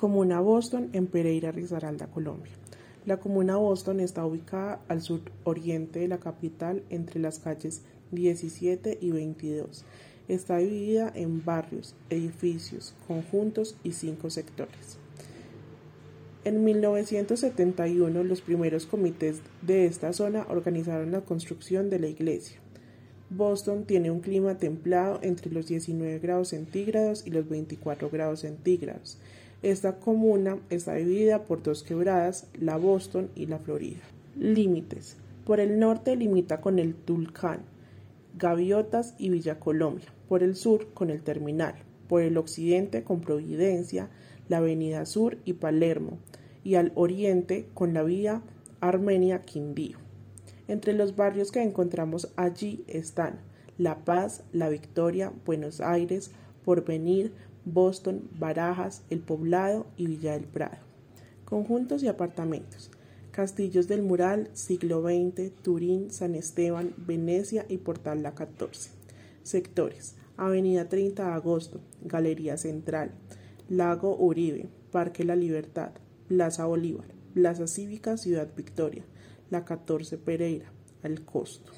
Comuna Boston en Pereira, Risaralda, Colombia. La comuna Boston está ubicada al suroriente de la capital entre las calles 17 y 22. Está dividida en barrios, edificios, conjuntos y cinco sectores. En 1971 los primeros comités de esta zona organizaron la construcción de la iglesia. Boston tiene un clima templado entre los 19 grados centígrados y los 24 grados centígrados. Esta comuna está dividida por dos quebradas, la Boston y la Florida. Límites. Por el norte limita con el Tulcán, Gaviotas y Villa Colombia. Por el sur con el Terminal. Por el occidente con Providencia, la Avenida Sur y Palermo. Y al oriente con la vía Armenia-Quindío. Entre los barrios que encontramos allí están La Paz, La Victoria, Buenos Aires, Porvenir, Boston, Barajas, El Poblado y Villa del Prado. Conjuntos y apartamentos. Castillos del Mural, siglo XX, Turín, San Esteban, Venecia y Portal La 14. Sectores. Avenida 30 de Agosto, Galería Central, Lago Uribe, Parque La Libertad, Plaza Bolívar, Plaza Cívica Ciudad Victoria, La 14 Pereira, Al Costo.